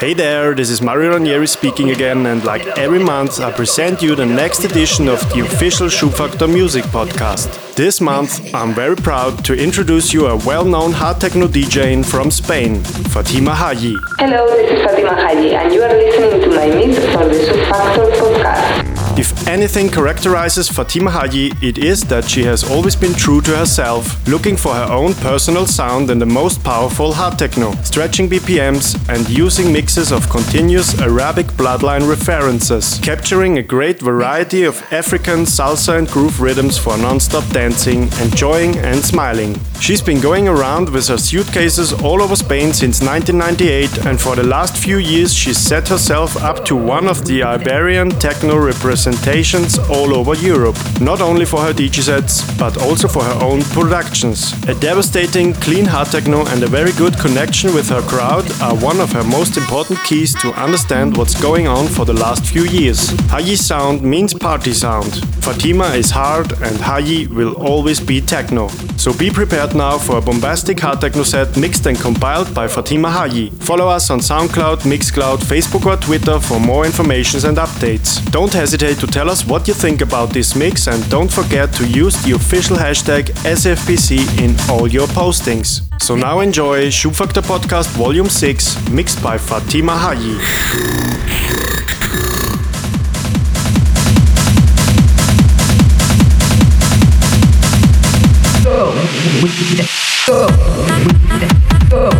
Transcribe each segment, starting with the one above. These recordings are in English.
Hey there, this is Mario Ranieri speaking again, and like every month, I present you the next edition of the official Schubfaktor Music Podcast. This month, I'm very proud to introduce you a well-known hard techno DJ from Spain, Fatima Hajji. Hello, this is Fatima Hajji, and you are listening to my mix for the Schubfaktor Podcast. If anything characterizes Fatima Hajji, it is that she has always been true to herself, looking for her own personal sound in the most powerful hard techno, stretching BPMs and using mixes of continuous Arabic bloodline references, capturing a great variety of African salsa and groove rhythms for non-stop dancing, enjoying and smiling. She's been going around with her suitcases all over Spain since 1998 and for the last few years she set herself up to one of the Iberian techno representatives presentations all over Europe, not only for her DJ sets, but also for her own productions. A devastating, clean hard techno and a very good connection with her crowd are one of her most important keys to understand what's going on for the last few years. Hajji sound means party sound. Fatima is hard and Hajji will always be techno. So be prepared now for a bombastic hard techno set mixed and compiled by Fatima Hajji. Follow us on SoundCloud, Mixcloud, Facebook or Twitter for more information and updates. Don't hesitate today to tell us what you think about this mix and don't forget to use the official hashtag SFPC in all your postings. So now enjoy Schubfaktor Podcast Volume 6 mixed by Fatima Hajji. go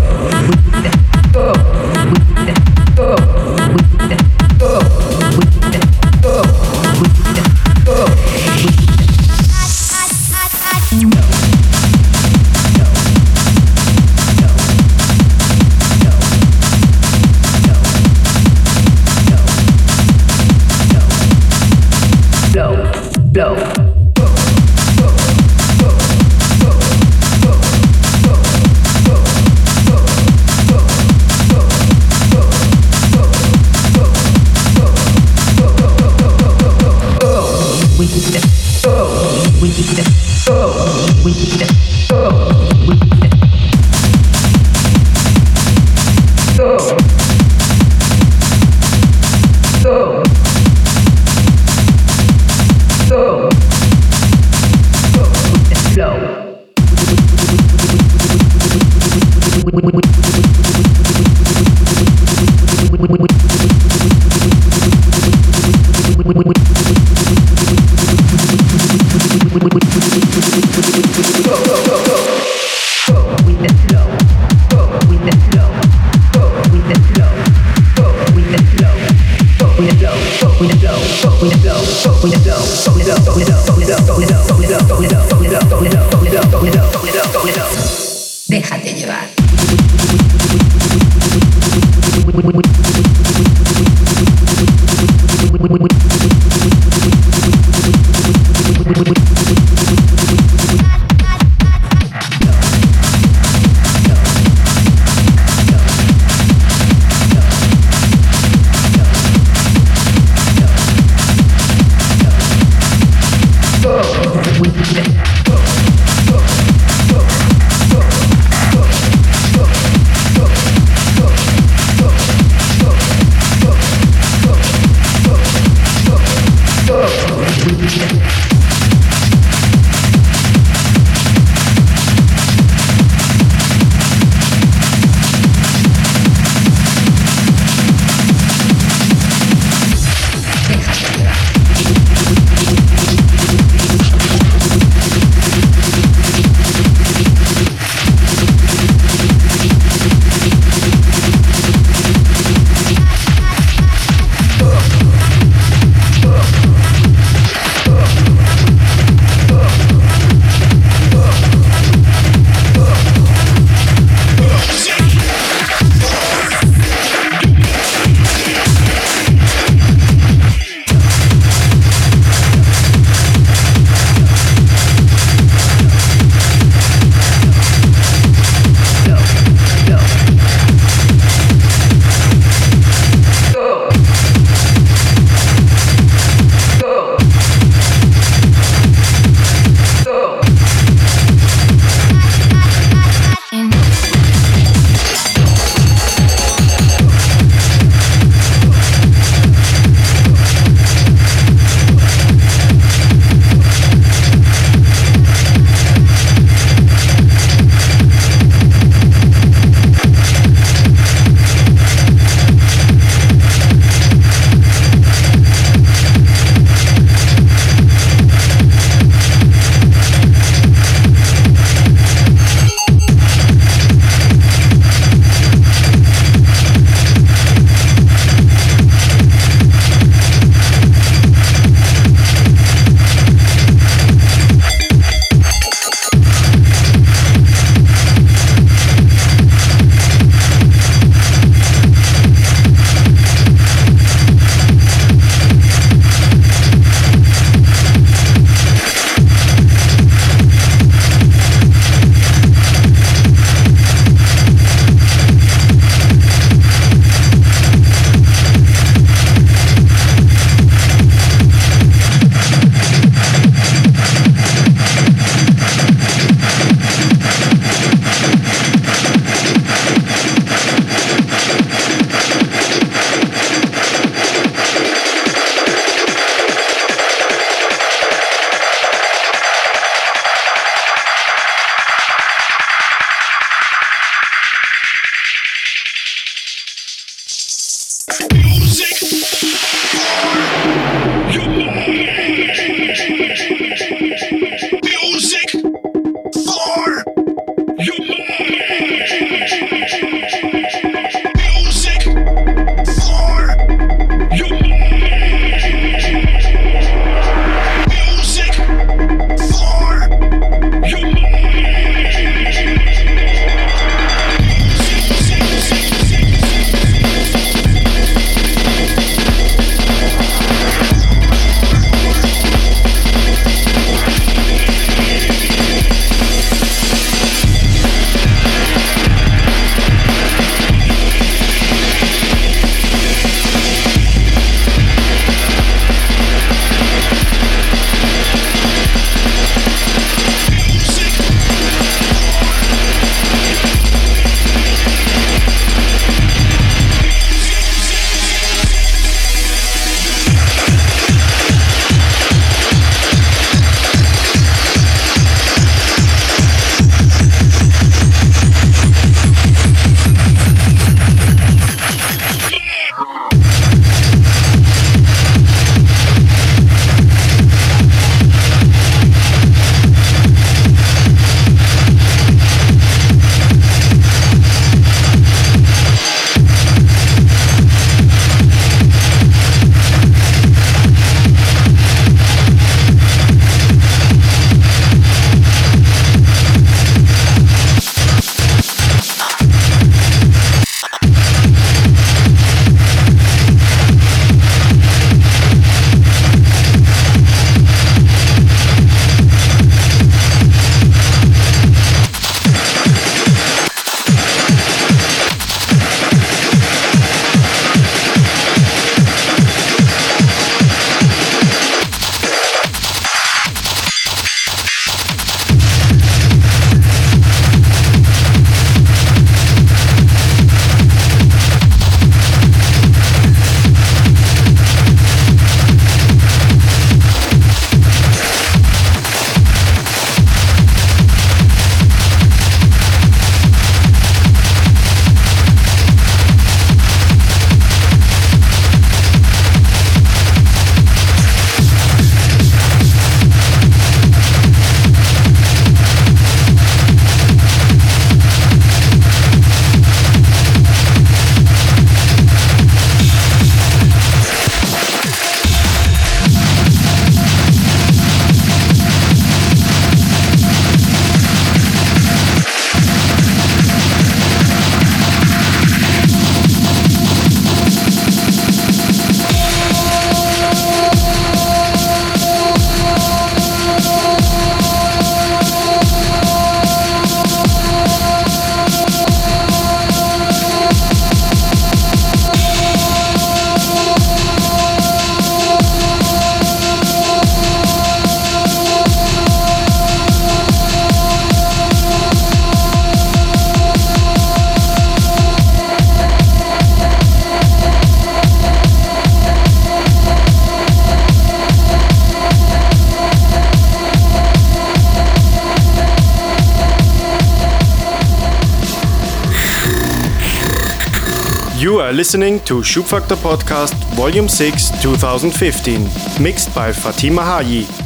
are listening to Schubfaktor Podcast Volume 6 2015, mixed by Fatima Hajji.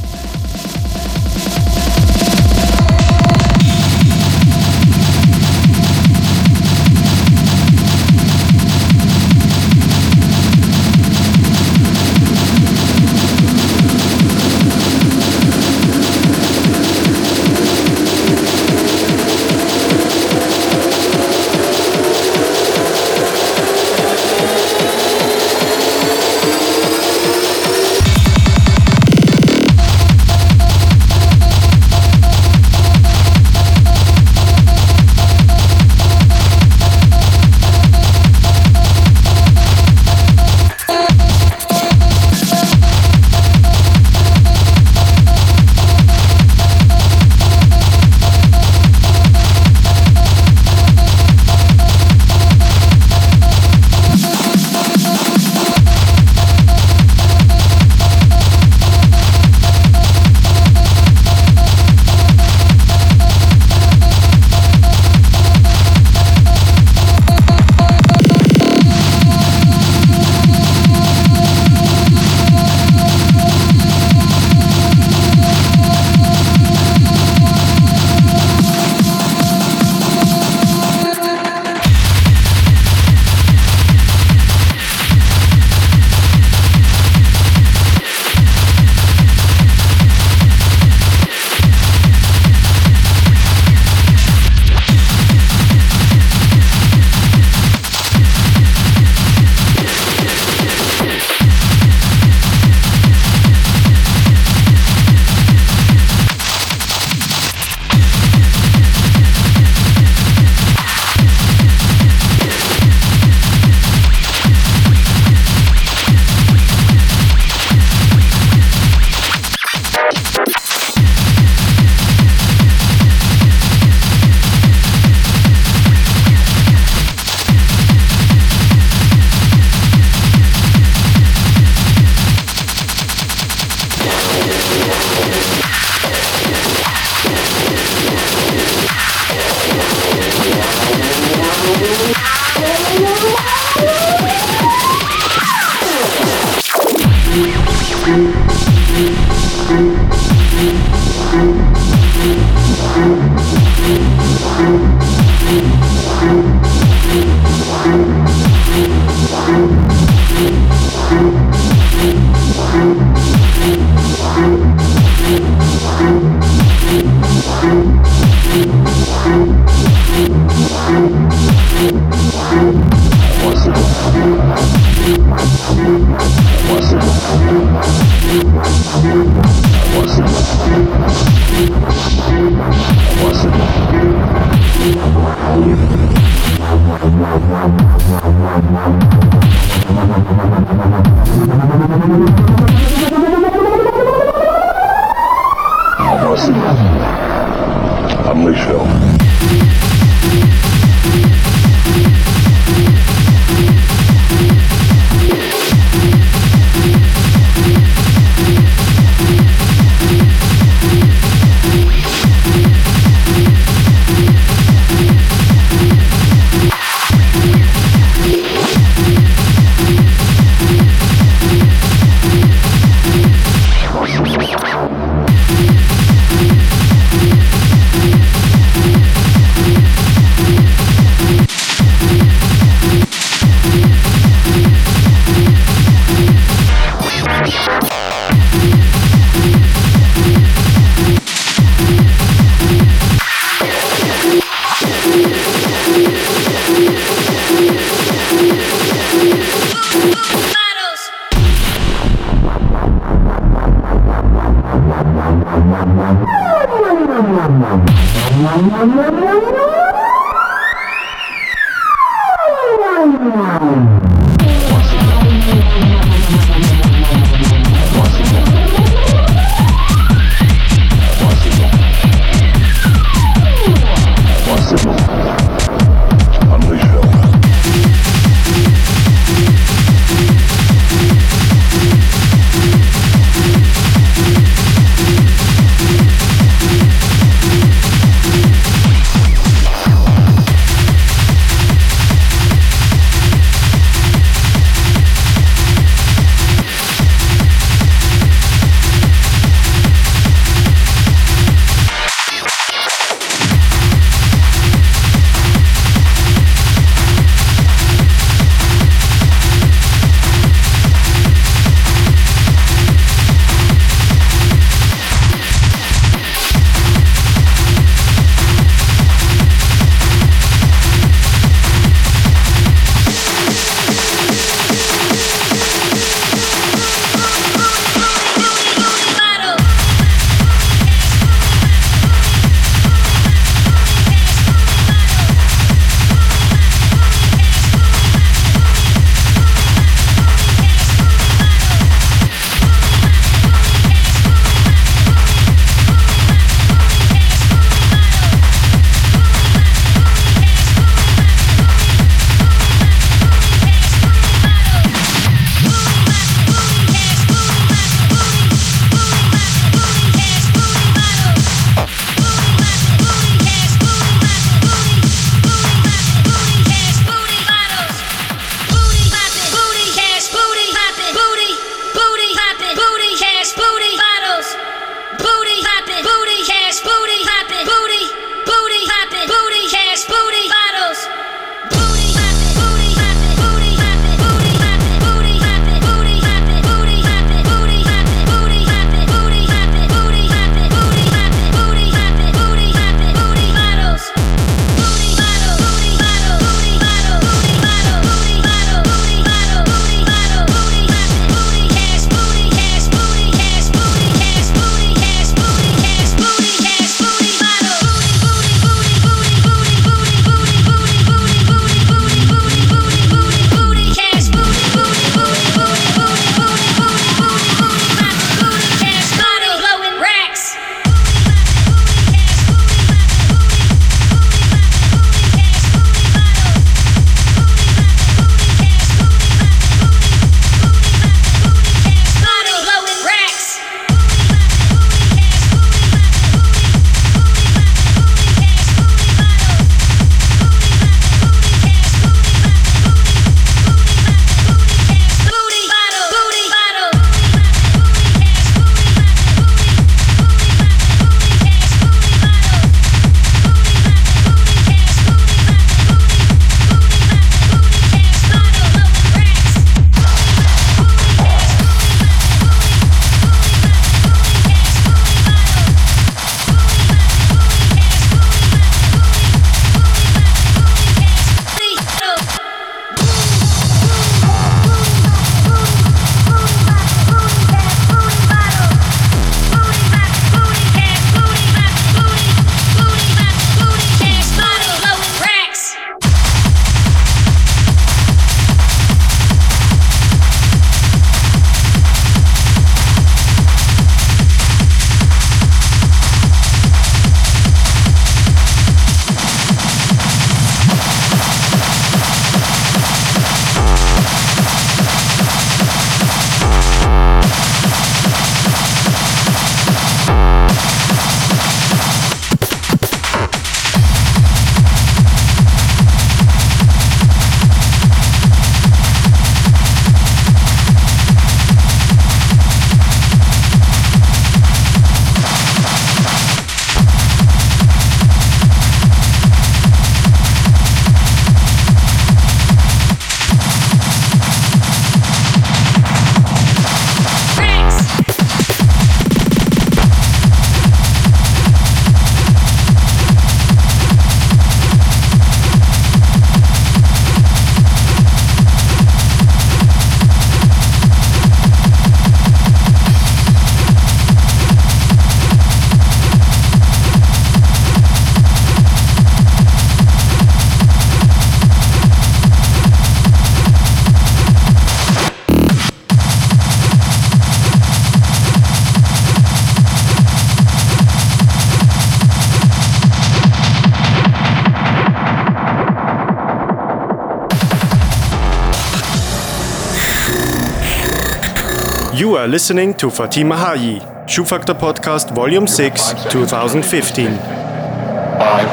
Are listening to Fatima Hajji, Schubfaktor Podcast Volume 6, 2015. Five,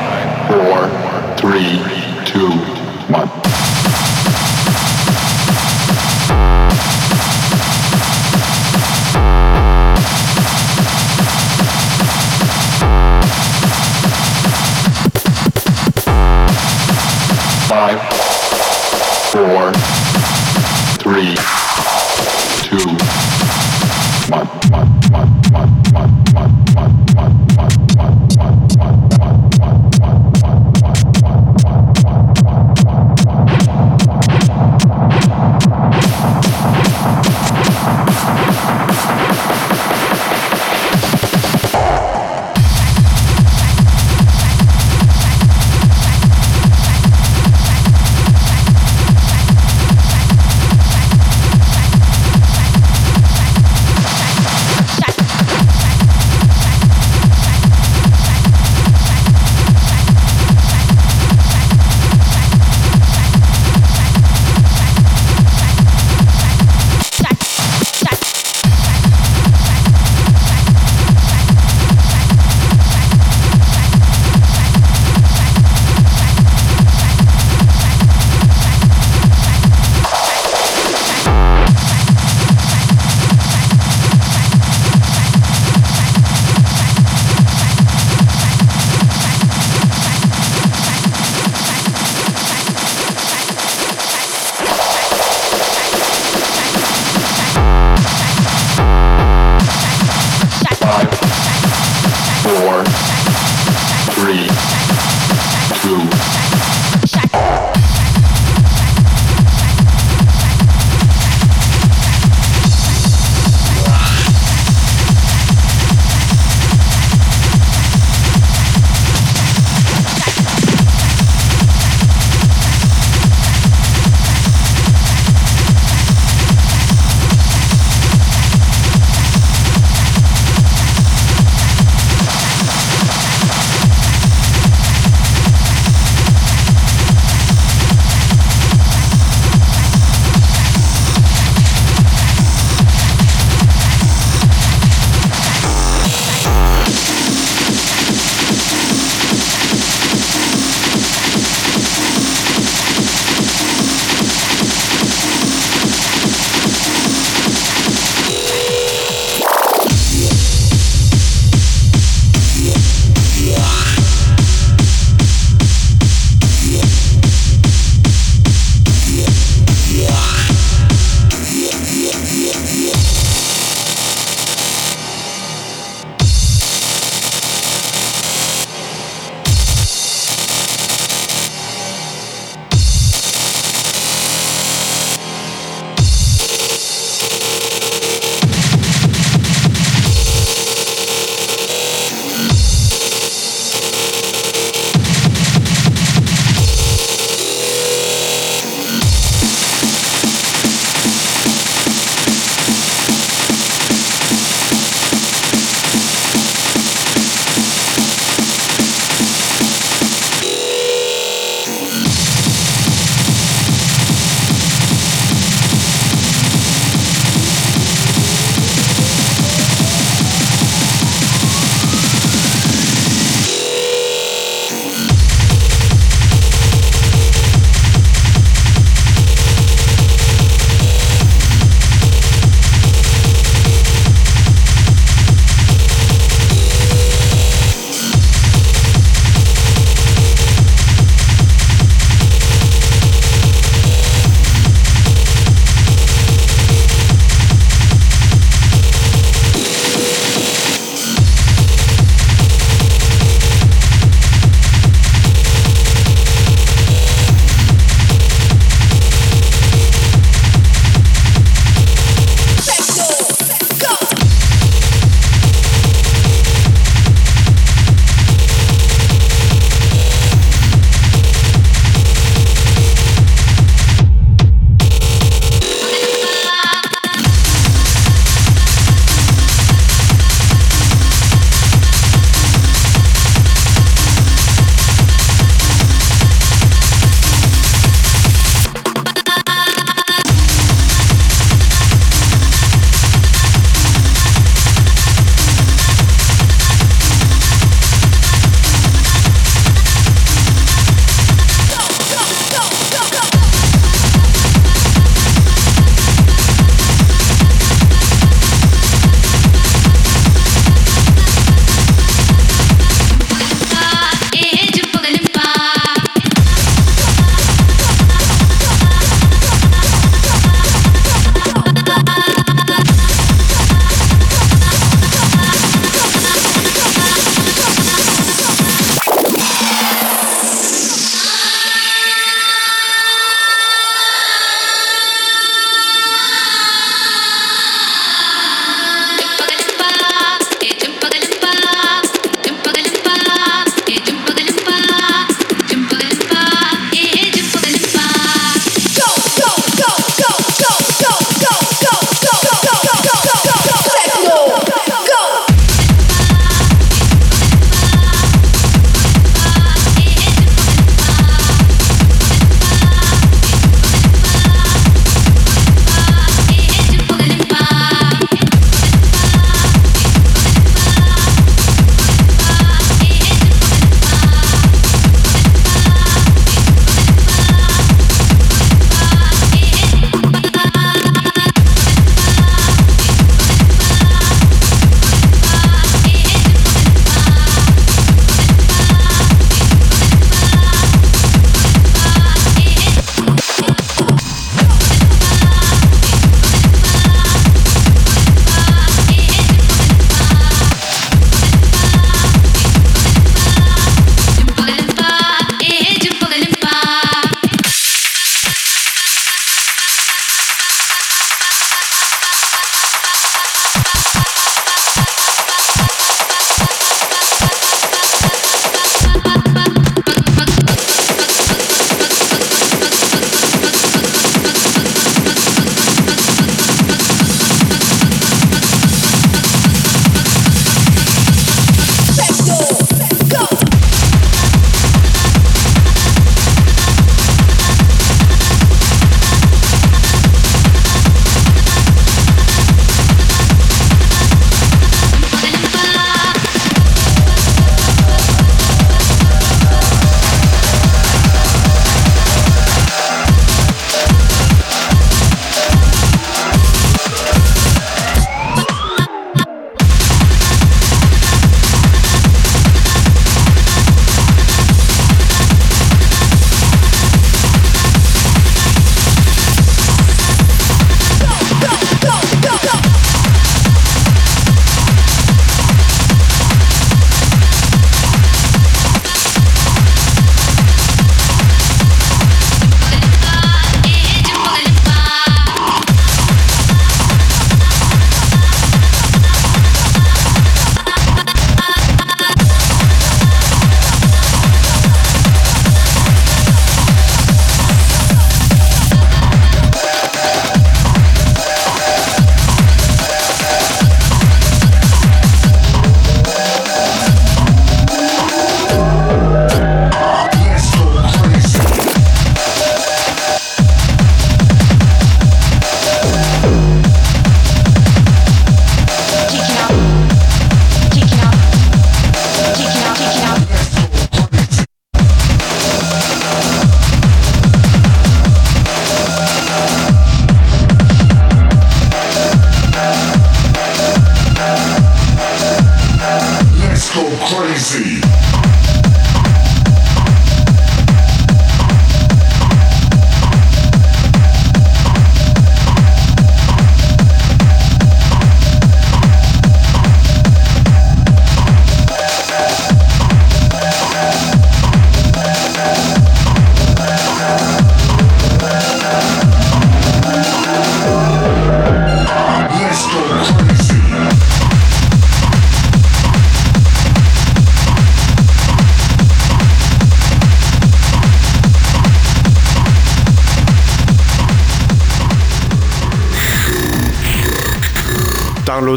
four, three, two, one.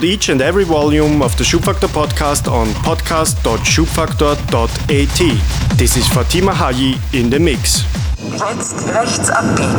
Download each and every volume of the Schubfaktor podcast on podcast.schubfaktor.at. This is Fatima Hajji in the mix. Jetzt rechts abbiegen.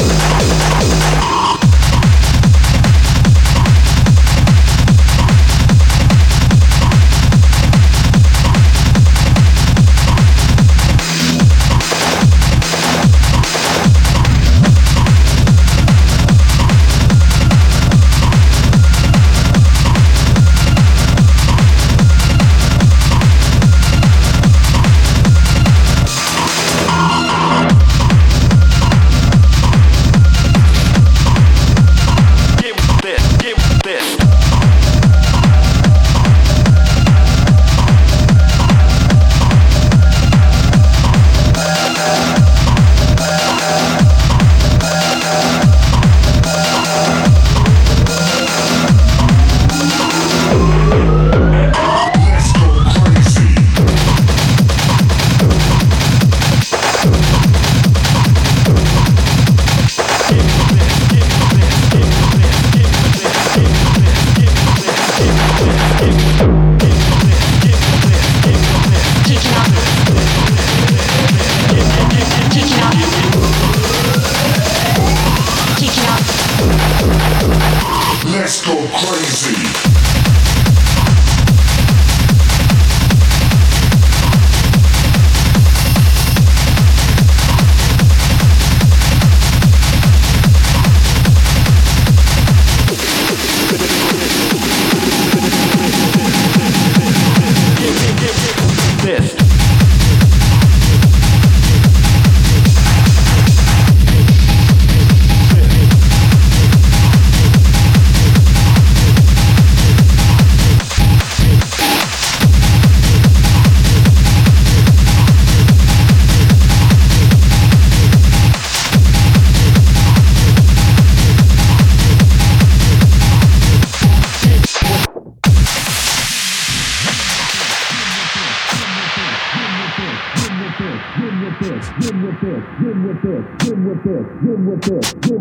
with this, with this.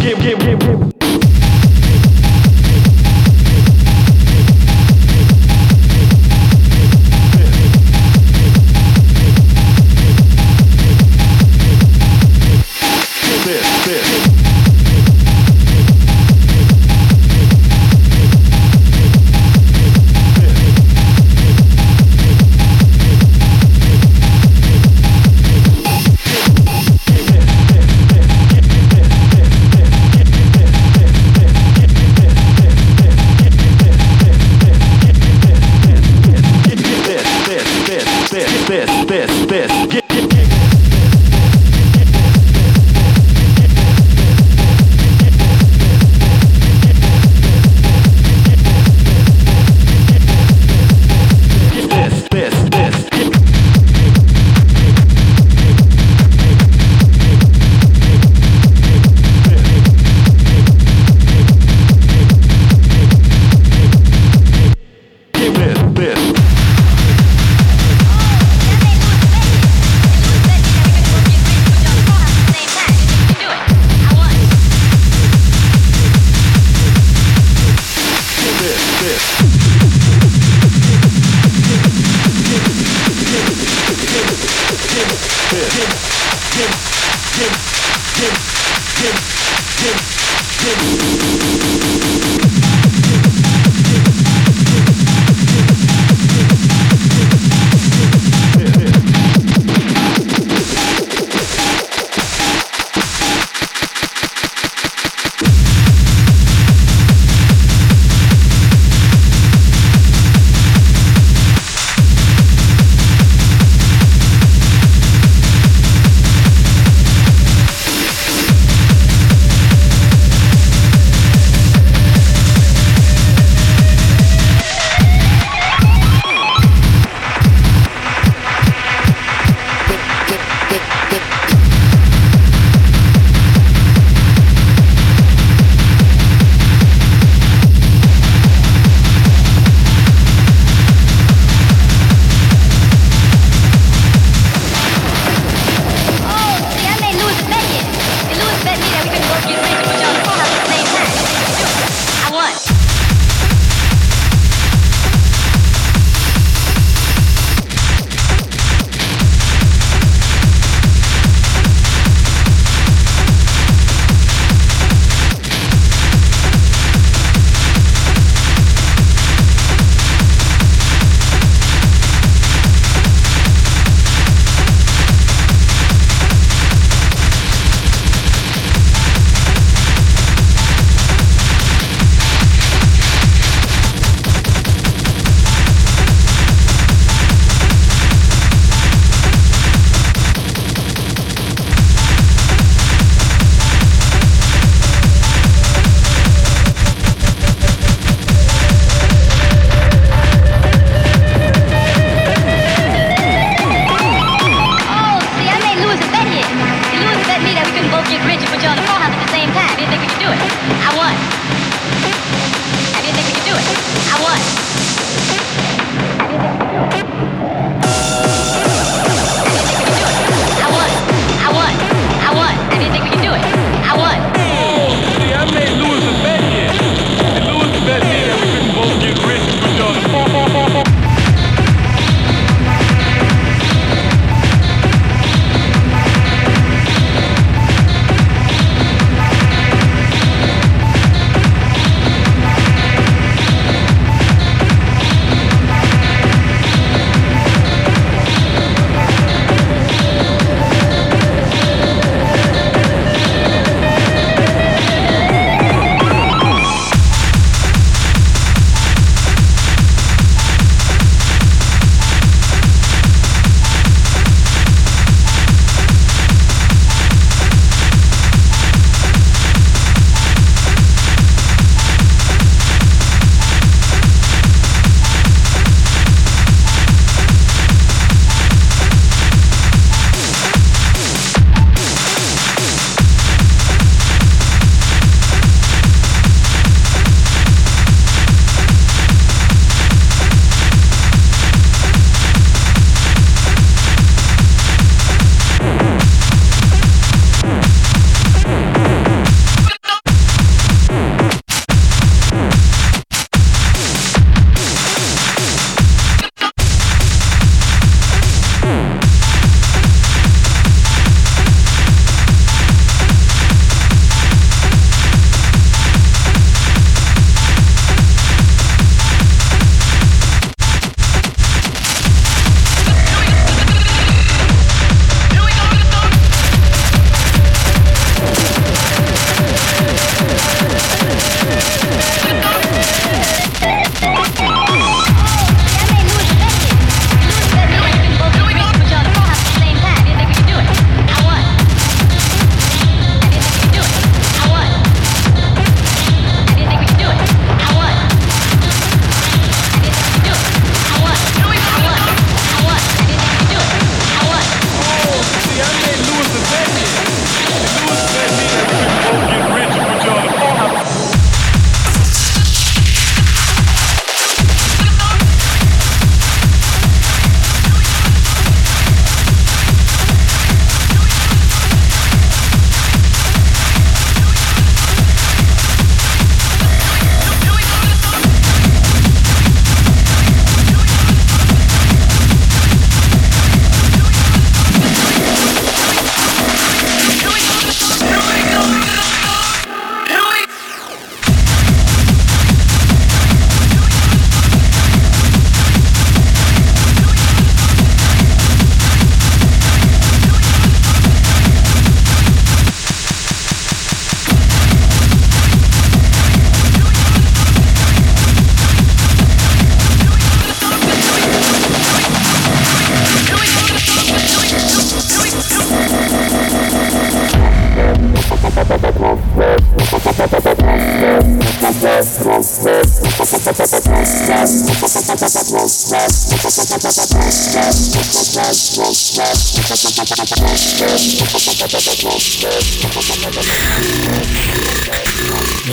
give, give, give, give.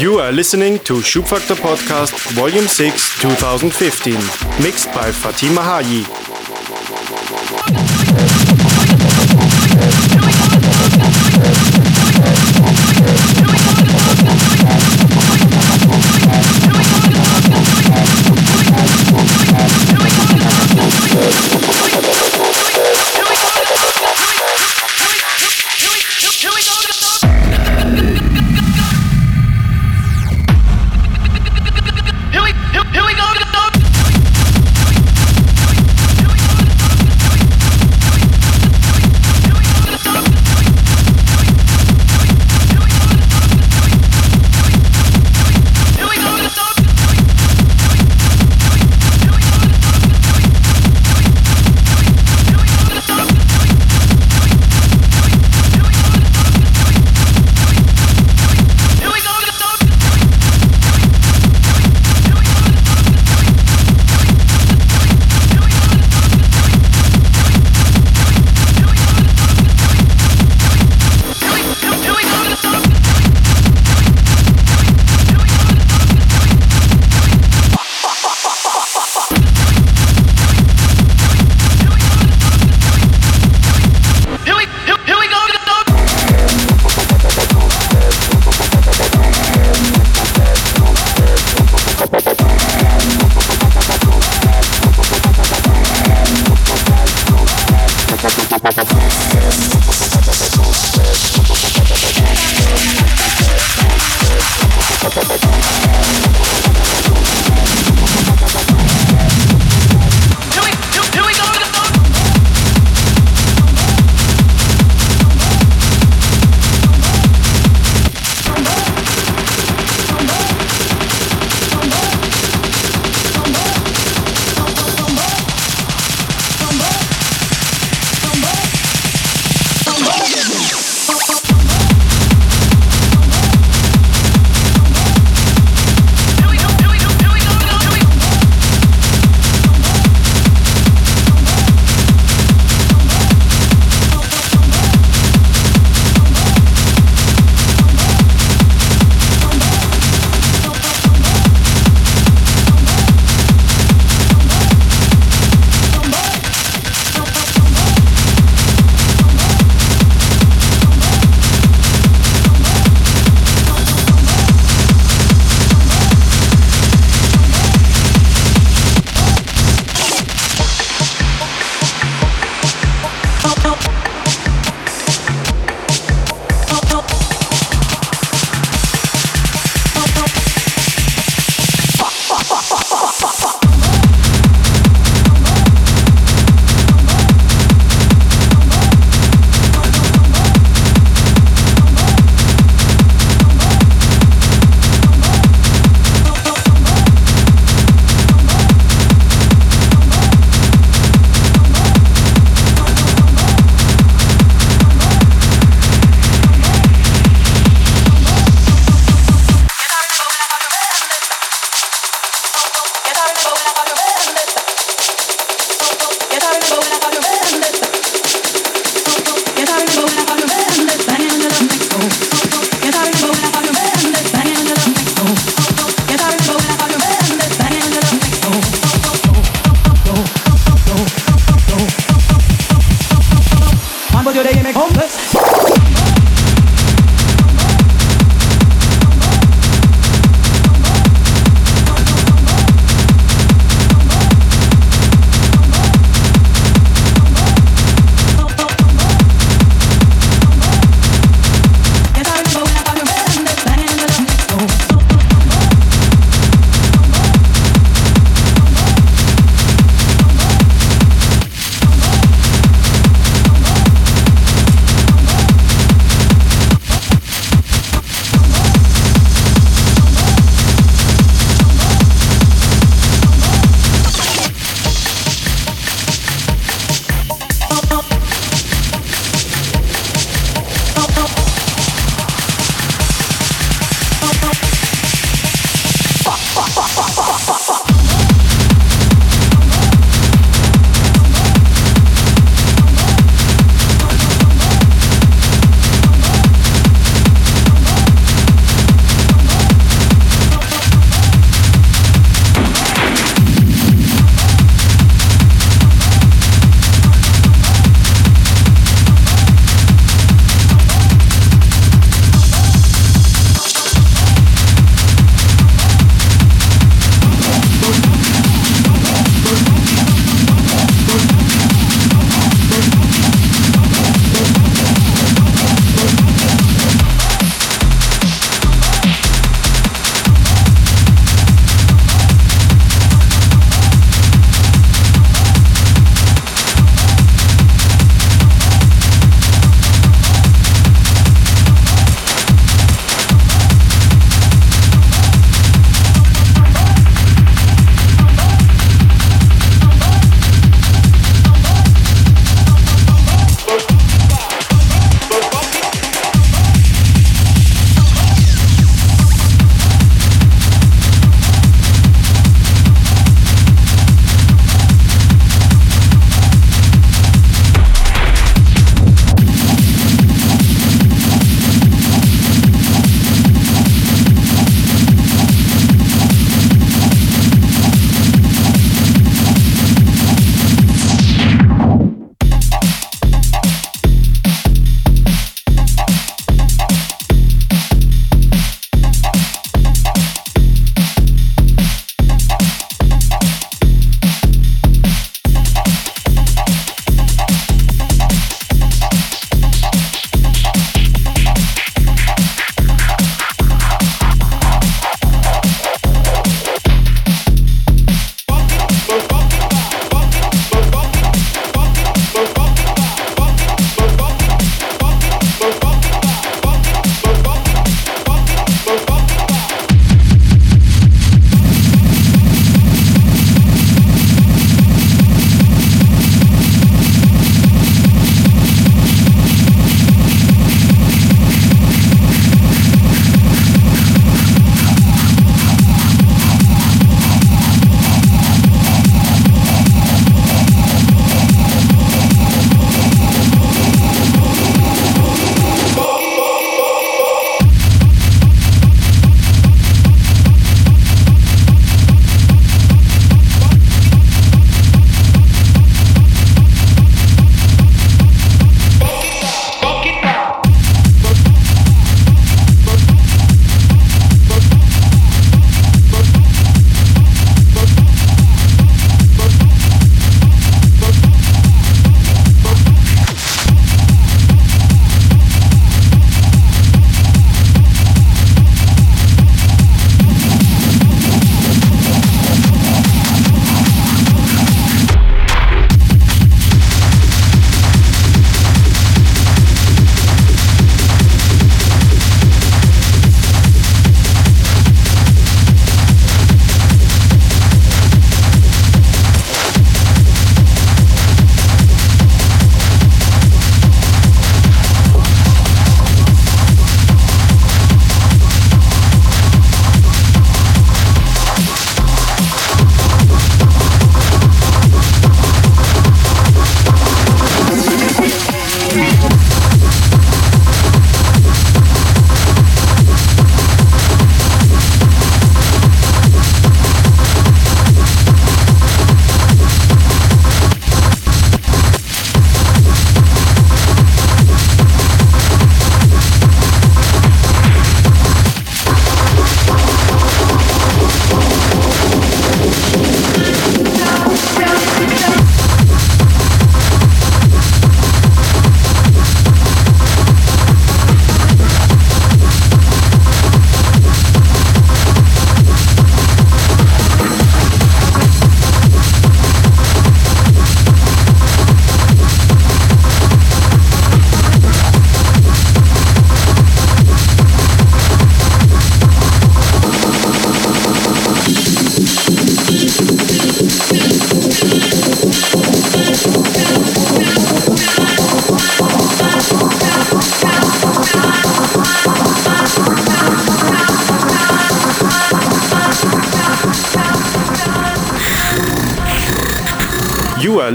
You are listening to Schubfaktor Podcast Volume 6 2015, mixed by Fatima Hajji.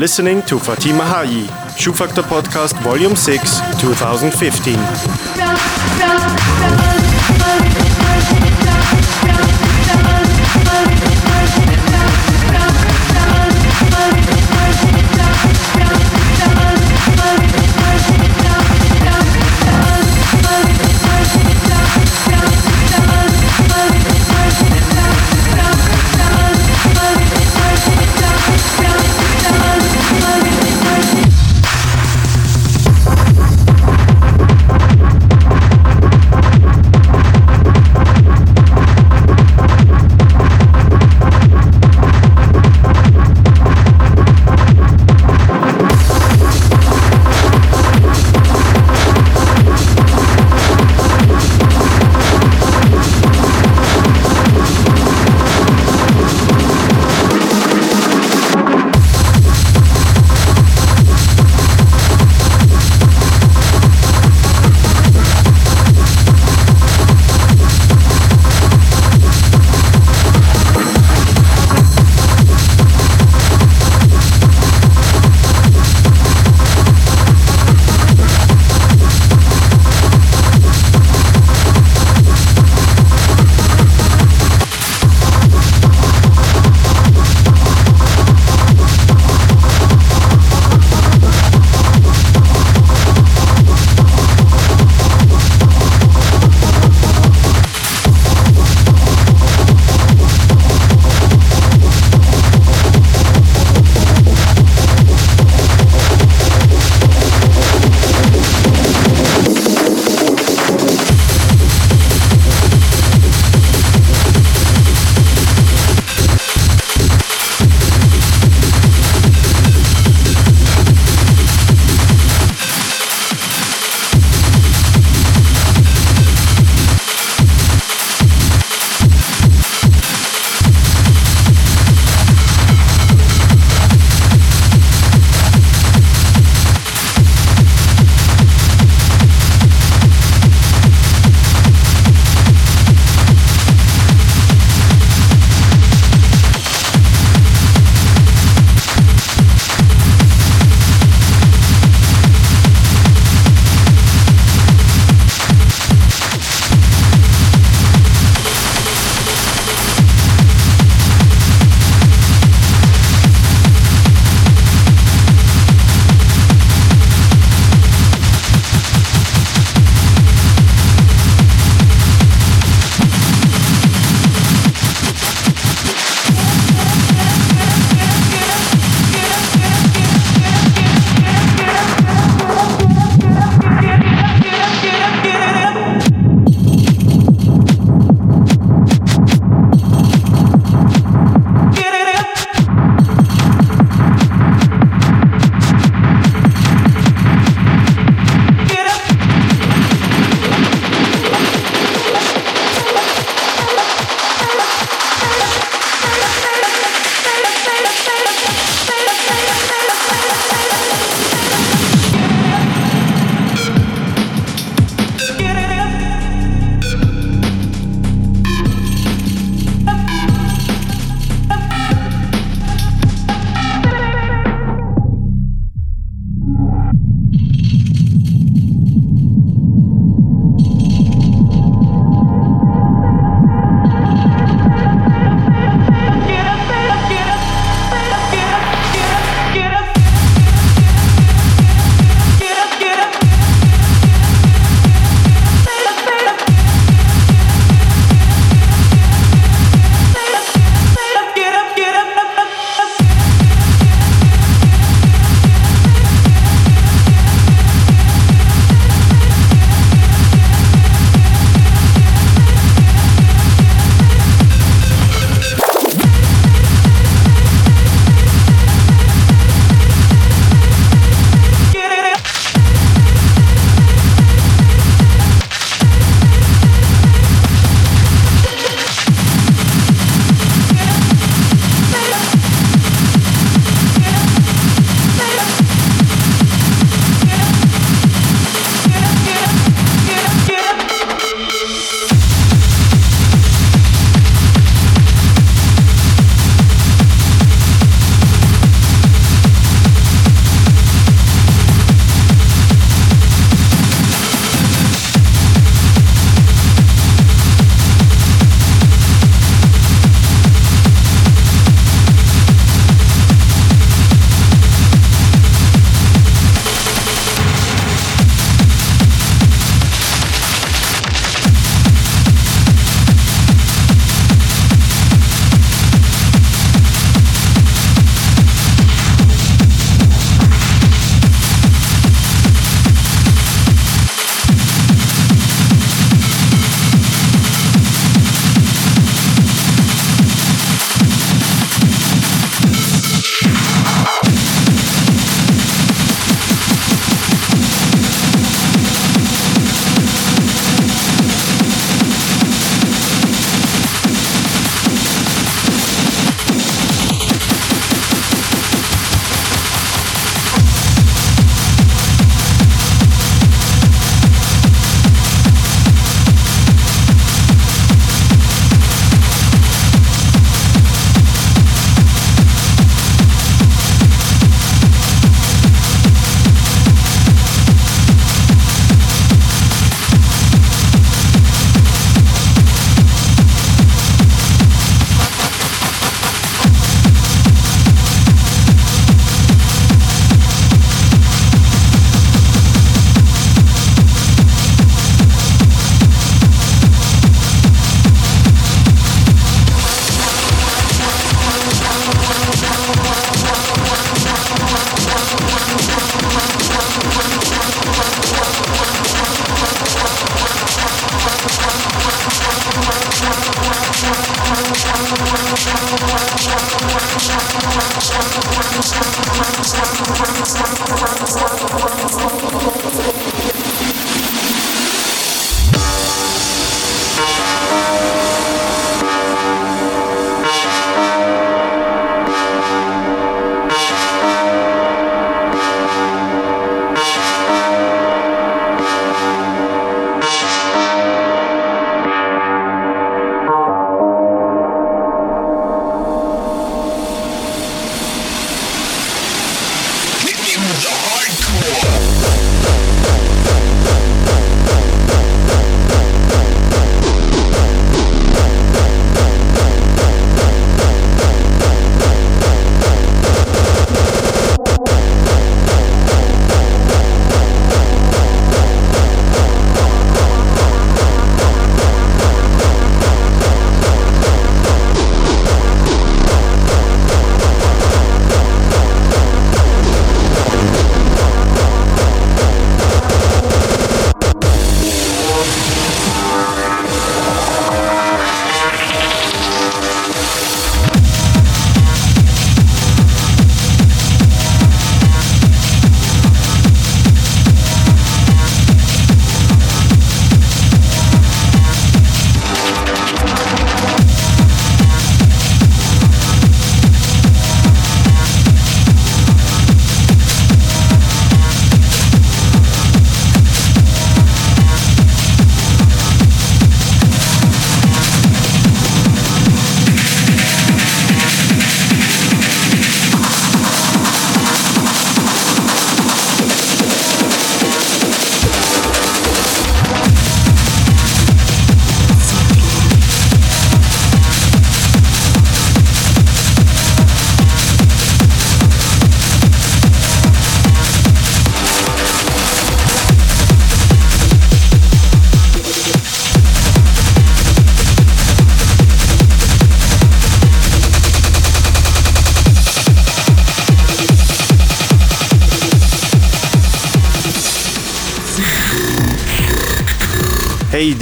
Listening to Fatima Hajji, Schubfaktor Podcast Volume 6, 2015.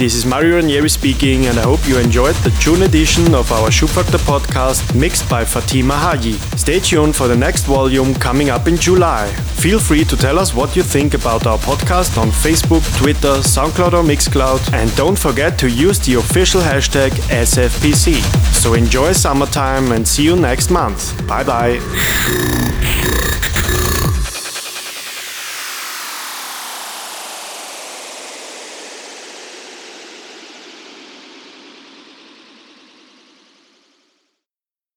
This is Mario Ranieri speaking, and I hope you enjoyed the June edition of our Schubfaktor podcast mixed by Fatima Hajji. Stay tuned for the next volume coming up in July. Feel free to tell us what you think about our podcast on Facebook, Twitter, SoundCloud, or Mixcloud, and don't forget to use the official hashtag SFPC. So enjoy summertime and see you next month. Bye bye.